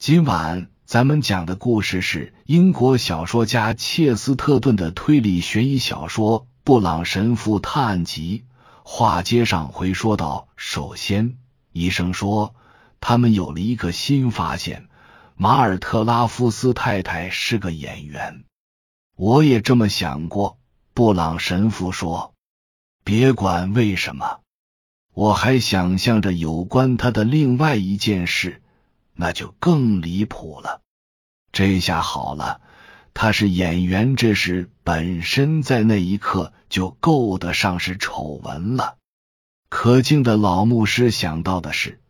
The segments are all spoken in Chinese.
今晚咱们讲的故事是英国小说家切斯特顿的推理悬疑小说《布朗神父探案集》。话接上回说到，首先，医生说他们有了一个新发现：马尔特拉夫斯太太是个演员。我也这么想过，布朗神父说。别管为什么，我还想象着有关他的另外一件事。那就更离谱了。这下好了，他是演员，这事本身在那一刻就够得上是丑闻了。可敬的老牧师想到的是，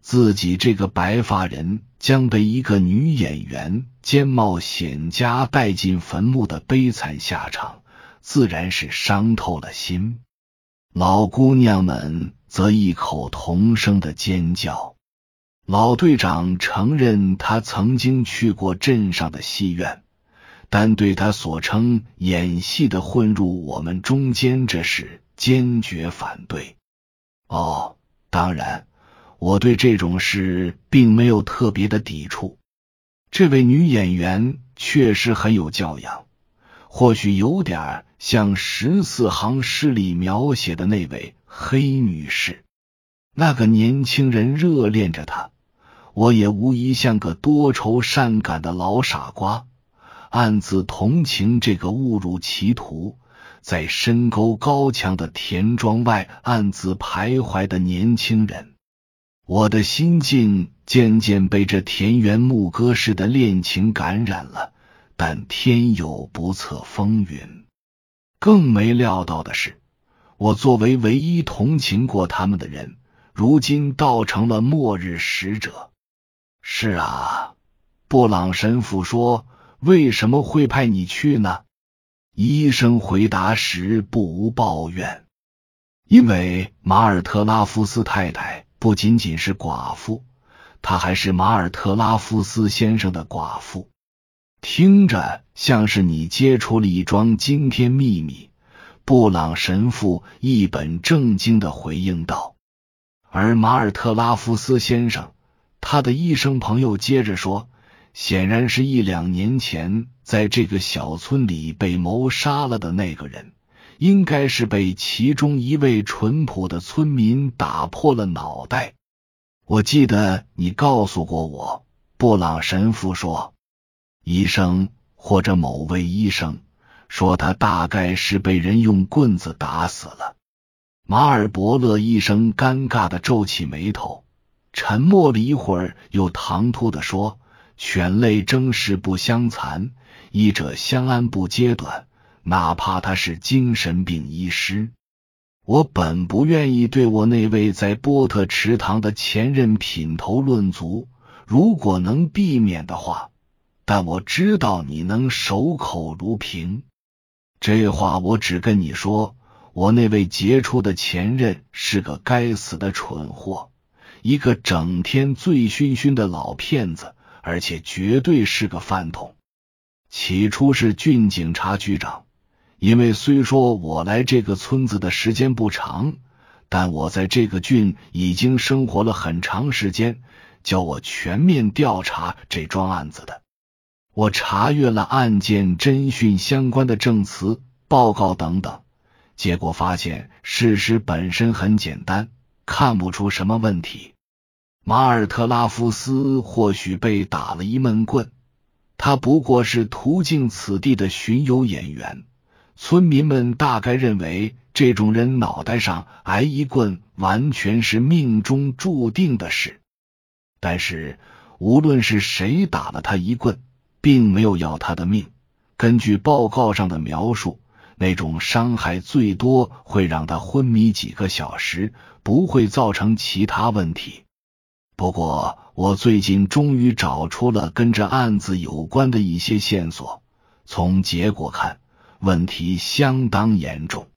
自己这个白发人将被一个女演员兼冒险家带进坟墓的悲惨下场，自然是伤透了心。老姑娘们则异口同声的尖叫。老队长承认，他曾经去过镇上的戏院，但对他所称演戏的混入我们中间这事坚决反对。哦，当然，我对这种事并没有特别的抵触。这位女演员确实很有教养，或许有点像十四行诗里描写的那位黑女士。那个年轻人热恋着他。我也无疑像个多愁善感的老傻瓜，暗自同情这个误入歧途，在深沟高墙的田庄外暗自徘徊的年轻人。我的心境渐渐被这田园牧歌式的恋情感染了。但天有不测风云，更没料到的是，我作为唯一同情过他们的人，如今倒成了末日使者。是啊，布朗神父说：“为什么会派你去呢？”医生回答时不无抱怨：“因为马尔特拉夫斯太太不仅仅是寡妇，她还是马尔特拉夫斯先生的寡妇。”听着像是你揭出了一桩惊天秘密。布朗神父一本正经的回应道：“而马尔特拉夫斯先生。”他的医生朋友接着说：“显然是一两年前在这个小村里被谋杀了的那个人，应该是被其中一位淳朴的村民打破了脑袋。我记得你告诉过我。”布朗神父说：“医生或者某位医生说他大概是被人用棍子打死了。”马尔伯勒医生尴尬的皱起眉头。沉默了一会儿，又唐突的说：“犬类争食不相残，医者相安不揭短。哪怕他是精神病医师，我本不愿意对我那位在波特池塘的前任品头论足，如果能避免的话。但我知道你能守口如瓶。这话我只跟你说，我那位杰出的前任是个该死的蠢货。”一个整天醉醺醺的老骗子，而且绝对是个饭桶。起初是郡警察局长，因为虽说我来这个村子的时间不长，但我在这个郡已经生活了很长时间，叫我全面调查这桩案子的。我查阅了案件侦讯相关的证词、报告等等，结果发现事实本身很简单，看不出什么问题。马尔特拉夫斯或许被打了一闷棍，他不过是途径此地的巡游演员。村民们大概认为，这种人脑袋上挨一棍完全是命中注定的事。但是，无论是谁打了他一棍，并没有要他的命。根据报告上的描述，那种伤害最多会让他昏迷几个小时，不会造成其他问题。不过，我最近终于找出了跟这案子有关的一些线索。从结果看，问题相当严重。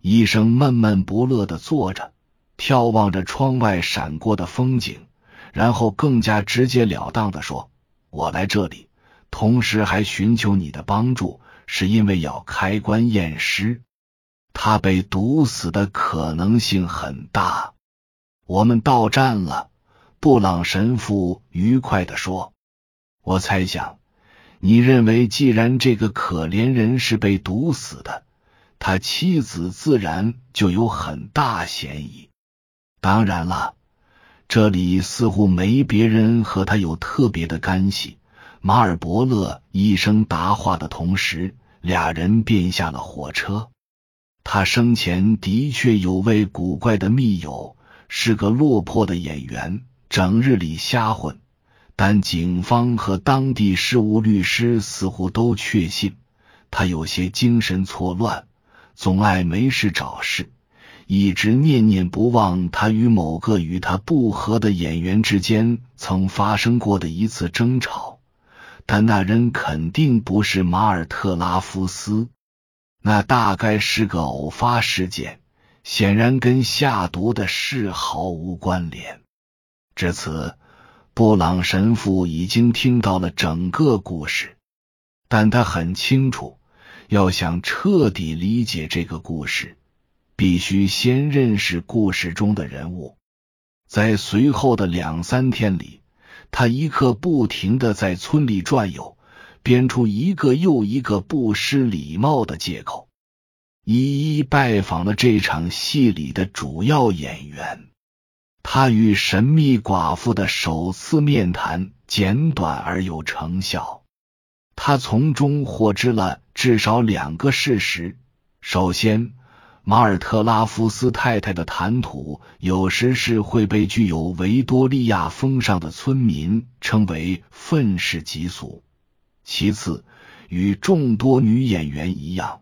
医生闷闷不乐的坐着，眺望着窗外闪过的风景，然后更加直截了当的说：“我来这里，同时还寻求你的帮助，是因为要开棺验尸。他被毒死的可能性很大。我们到站了。”布朗神父愉快地说：“我猜想，你认为既然这个可怜人是被毒死的，他妻子自然就有很大嫌疑。当然了，这里似乎没别人和他有特别的干系。”马尔伯勒医生答话的同时，俩人便下了火车。他生前的确有位古怪的密友，是个落魄的演员。整日里瞎混，但警方和当地事务律师似乎都确信他有些精神错乱，总爱没事找事，一直念念不忘他与某个与他不和的演员之间曾发生过的一次争吵。但那人肯定不是马尔特拉夫斯，那大概是个偶发事件，显然跟下毒的事毫无关联。至此，布朗神父已经听到了整个故事，但他很清楚，要想彻底理解这个故事，必须先认识故事中的人物。在随后的两三天里，他一刻不停的在村里转悠，编出一个又一个不失礼貌的借口，一一拜访了这场戏里的主要演员。他与神秘寡妇的首次面谈简短而有成效。他从中获知了至少两个事实：首先，马尔特拉夫斯太太的谈吐有时是会被具有维多利亚风尚的村民称为愤世嫉俗；其次，与众多女演员一样，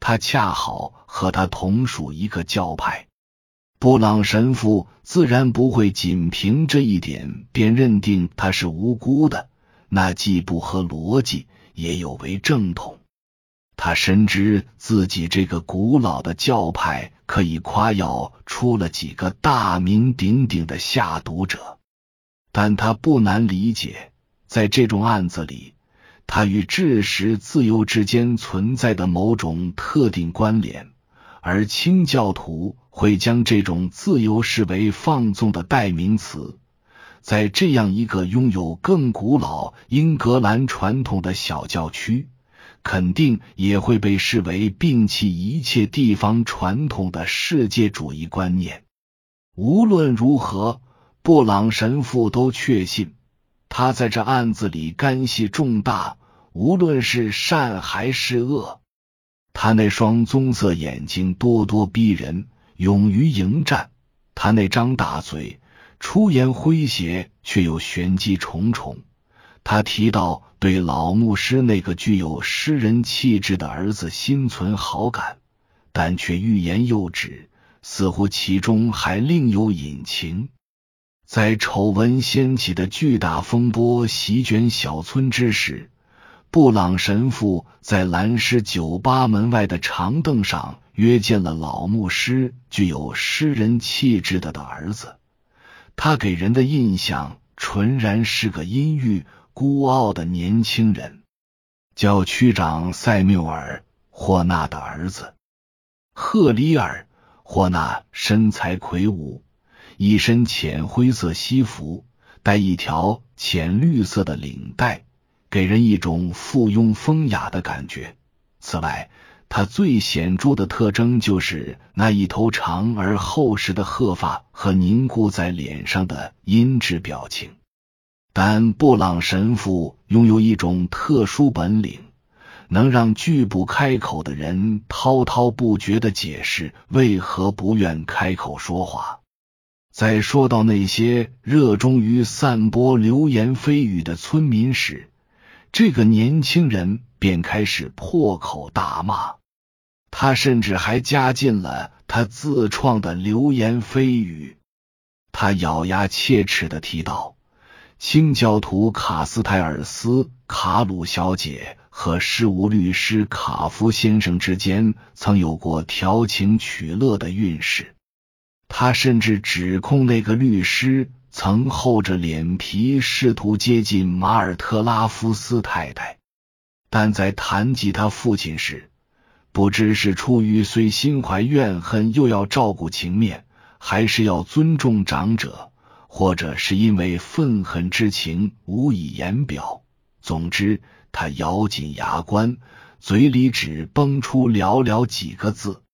她恰好和她同属一个教派。布朗神父自然不会仅凭这一点便认定她是无辜的，那既不合逻辑，也有违正统。他深知自己这个古老的教派可以夸耀出了几个大名鼎鼎的下毒者，但他不难理解，在这种案子里，他与知识自由之间存在的某种特定关联。而清教徒会将这种自由视为放纵的代名词，在这样一个拥有更古老英格兰传统的小教区，肯定也会被视为摒弃一切地方传统的世界主义观念。无论如何，布朗神父都确信他在这案子里干系重大，无论是善还是恶。他那双棕色眼睛咄咄逼人，勇于迎战；他那张大嘴出言诙谐，却又玄机重重。他提到对老牧师那个具有诗人气质的儿子心存好感，但却欲言又止，似乎其中还另有隐情。在丑闻掀起的巨大风波席卷小村之时。布朗神父在蓝狮酒吧门外的长凳上约见了老牧师具有诗人气质的的儿子。他给人的印象纯然是个阴郁孤傲的年轻人，叫区长塞缪尔·霍纳的儿子赫里尔·霍纳，身材魁梧，一身浅灰色西服，带一条浅绿色的领带。给人一种附庸风雅的感觉。此外，他最显著的特征就是那一头长而厚实的褐发和凝固在脸上的阴质表情。但布朗神父拥有一种特殊本领，能让拒不开口的人滔滔不绝的解释为何不愿开口说话。在说到那些热衷于散播流言蜚语的村民时，这个年轻人便开始破口大骂，他甚至还加进了他自创的流言蜚语。他咬牙切齿的提到，清教徒卡斯泰尔斯卡鲁小姐和事务律师卡夫先生之间曾有过调情取乐的运势。他甚至指控那个律师。曾厚着脸皮试图接近马尔特拉夫斯太太，但在谈及他父亲时，不知是出于虽心怀怨恨又要照顾情面，还是要尊重长者，或者是因为愤恨之情无以言表。总之，他咬紧牙关，嘴里只蹦出寥寥几个字：“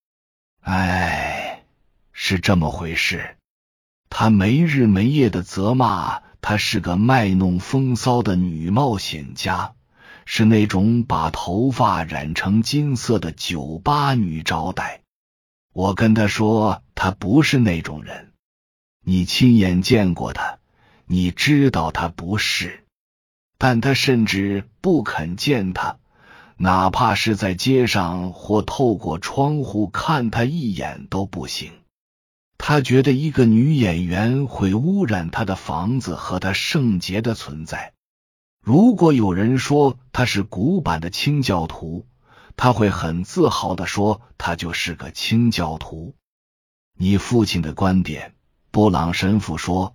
哎，是这么回事。”他没日没夜的责骂她是个卖弄风骚的女冒险家，是那种把头发染成金色的酒吧女招待。我跟他说，她不是那种人。你亲眼见过他，你知道他不是。但他甚至不肯见他，哪怕是在街上或透过窗户看他一眼都不行。他觉得一个女演员会污染他的房子和他圣洁的存在。如果有人说他是古板的清教徒，他会很自豪的说他就是个清教徒。你父亲的观点，布朗神父说，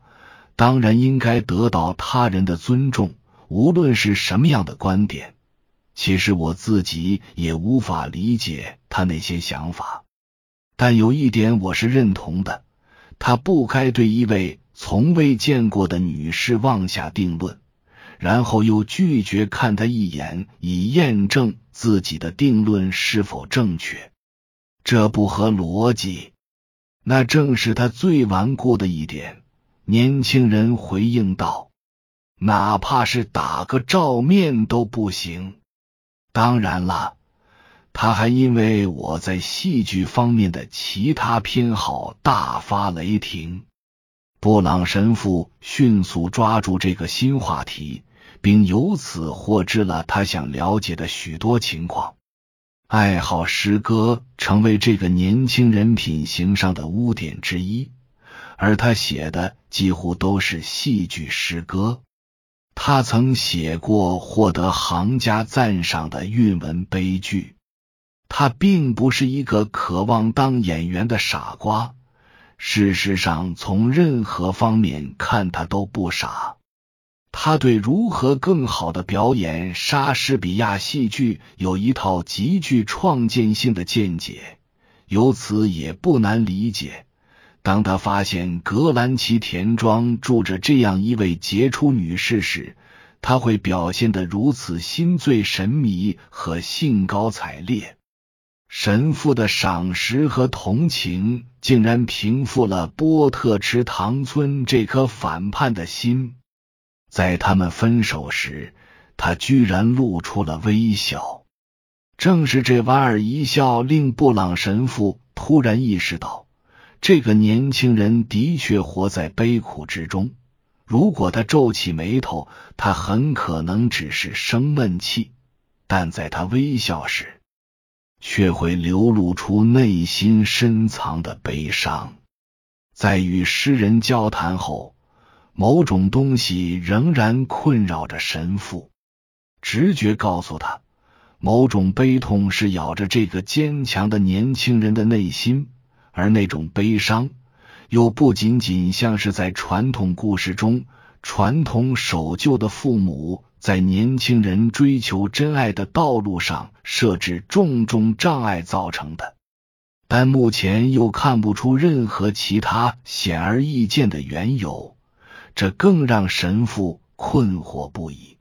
当然应该得到他人的尊重，无论是什么样的观点。其实我自己也无法理解他那些想法。但有一点我是认同的，他不该对一位从未见过的女士妄下定论，然后又拒绝看她一眼，以验证自己的定论是否正确。这不合逻辑。那正是他最顽固的一点。年轻人回应道：“哪怕是打个照面都不行。当然了。”他还因为我在戏剧方面的其他偏好大发雷霆。布朗神父迅速抓住这个新话题，并由此获知了他想了解的许多情况。爱好诗歌成为这个年轻人品行上的污点之一，而他写的几乎都是戏剧诗歌。他曾写过获得行家赞赏的韵文悲剧。他并不是一个渴望当演员的傻瓜，事实上，从任何方面看，他都不傻。他对如何更好的表演莎士比亚戏剧有一套极具创建性的见解，由此也不难理解。当他发现格兰奇田庄住着这样一位杰出女士时，他会表现得如此心醉神迷和兴高采烈。神父的赏识和同情竟然平复了波特池塘村这颗反叛的心。在他们分手时，他居然露出了微笑。正是这莞尔一笑，令布朗神父突然意识到，这个年轻人的确活在悲苦之中。如果他皱起眉头，他很可能只是生闷气；但在他微笑时，却会流露出内心深藏的悲伤。在与诗人交谈后，某种东西仍然困扰着神父。直觉告诉他，某种悲痛是咬着这个坚强的年轻人的内心，而那种悲伤又不仅仅像是在传统故事中传统守旧的父母。在年轻人追求真爱的道路上设置重重障碍造成的，但目前又看不出任何其他显而易见的缘由，这更让神父困惑不已。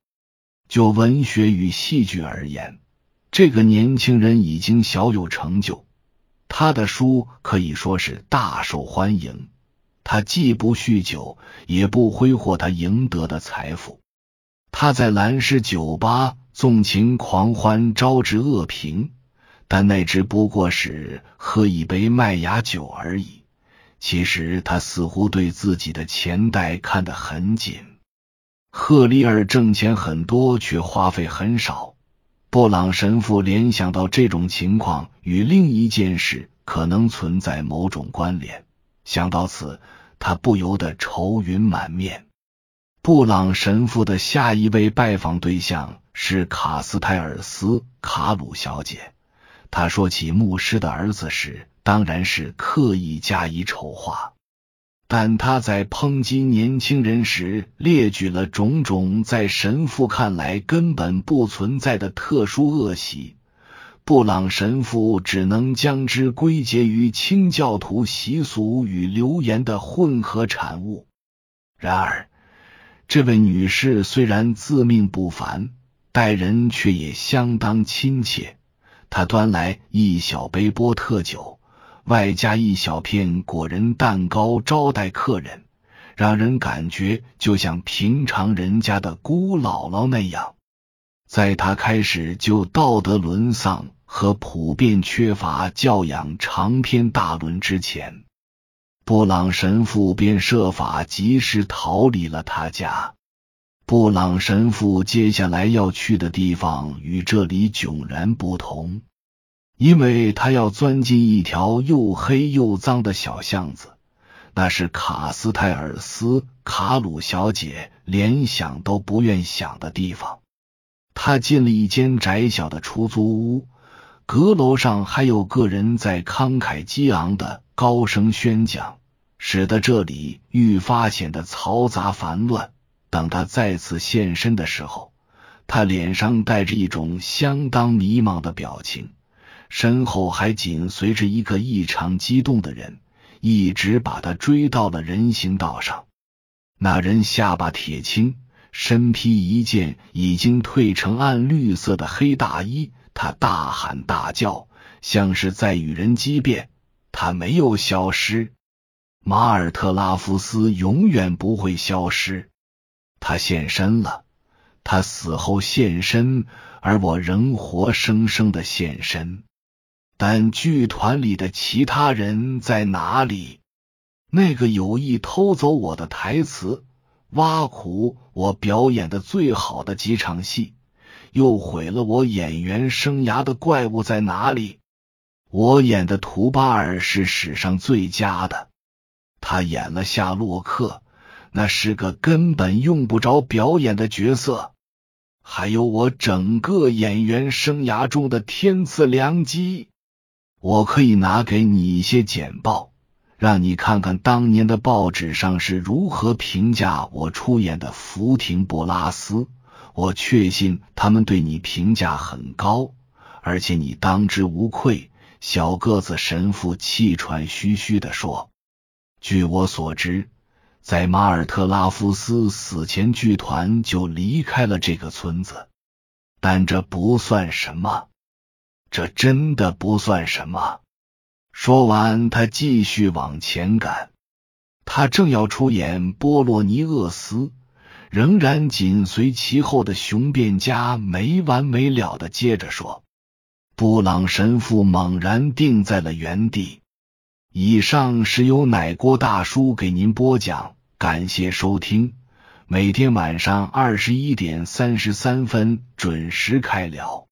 就文学与戏剧而言，这个年轻人已经小有成就，他的书可以说是大受欢迎。他既不酗酒，也不挥霍他赢得的财富。他在兰氏酒吧纵情狂欢，招致恶评，但那只不过是喝一杯麦芽酒而已。其实他似乎对自己的钱袋看得很紧。赫里尔挣钱很多，却花费很少。布朗神父联想到这种情况与另一件事可能存在某种关联，想到此，他不由得愁云满面。布朗神父的下一位拜访对象是卡斯泰尔斯·卡鲁小姐。他说起牧师的儿子时，当然是刻意加以丑化，但他在抨击年轻人时列举了种种在神父看来根本不存在的特殊恶习。布朗神父只能将之归结于清教徒习俗与流言的混合产物。然而，这位女士虽然自命不凡，待人却也相当亲切。她端来一小杯波特酒，外加一小片果仁蛋糕招待客人，让人感觉就像平常人家的姑姥姥那样。在他开始就道德沦丧和普遍缺乏教养长篇大论之前。布朗神父便设法及时逃离了他家。布朗神父接下来要去的地方与这里迥然不同，因为他要钻进一条又黑又脏的小巷子，那是卡斯泰尔斯卡鲁小姐连想都不愿想的地方。他进了一间窄小的出租屋，阁楼上还有个人在慷慨激昂的高声宣讲。使得这里愈发显得嘈杂烦乱。等他再次现身的时候，他脸上带着一种相当迷茫的表情，身后还紧随着一个异常激动的人，一直把他追到了人行道上。那人下巴铁青，身披一件已经褪成暗绿色的黑大衣，他大喊大叫，像是在与人激辩。他没有消失。马尔特拉夫斯永远不会消失。他现身了，他死后现身，而我仍活生生的现身。但剧团里的其他人在哪里？那个有意偷走我的台词、挖苦我表演的最好的几场戏，又毁了我演员生涯的怪物在哪里？我演的图巴尔是史上最佳的。他演了夏洛克，那是个根本用不着表演的角色。还有我整个演员生涯中的天赐良机，我可以拿给你一些简报，让你看看当年的报纸上是如何评价我出演的福廷布拉斯。我确信他们对你评价很高，而且你当之无愧。小个子神父气喘吁吁的说。据我所知，在马尔特拉夫斯死前，剧团就离开了这个村子。但这不算什么，这真的不算什么。说完，他继续往前赶。他正要出演波洛尼厄斯，仍然紧随其后的雄辩家没完没了的接着说。布朗神父猛然定在了原地。以上是由奶锅大叔给您播讲，感谢收听。每天晚上二十一点三十三分准时开聊。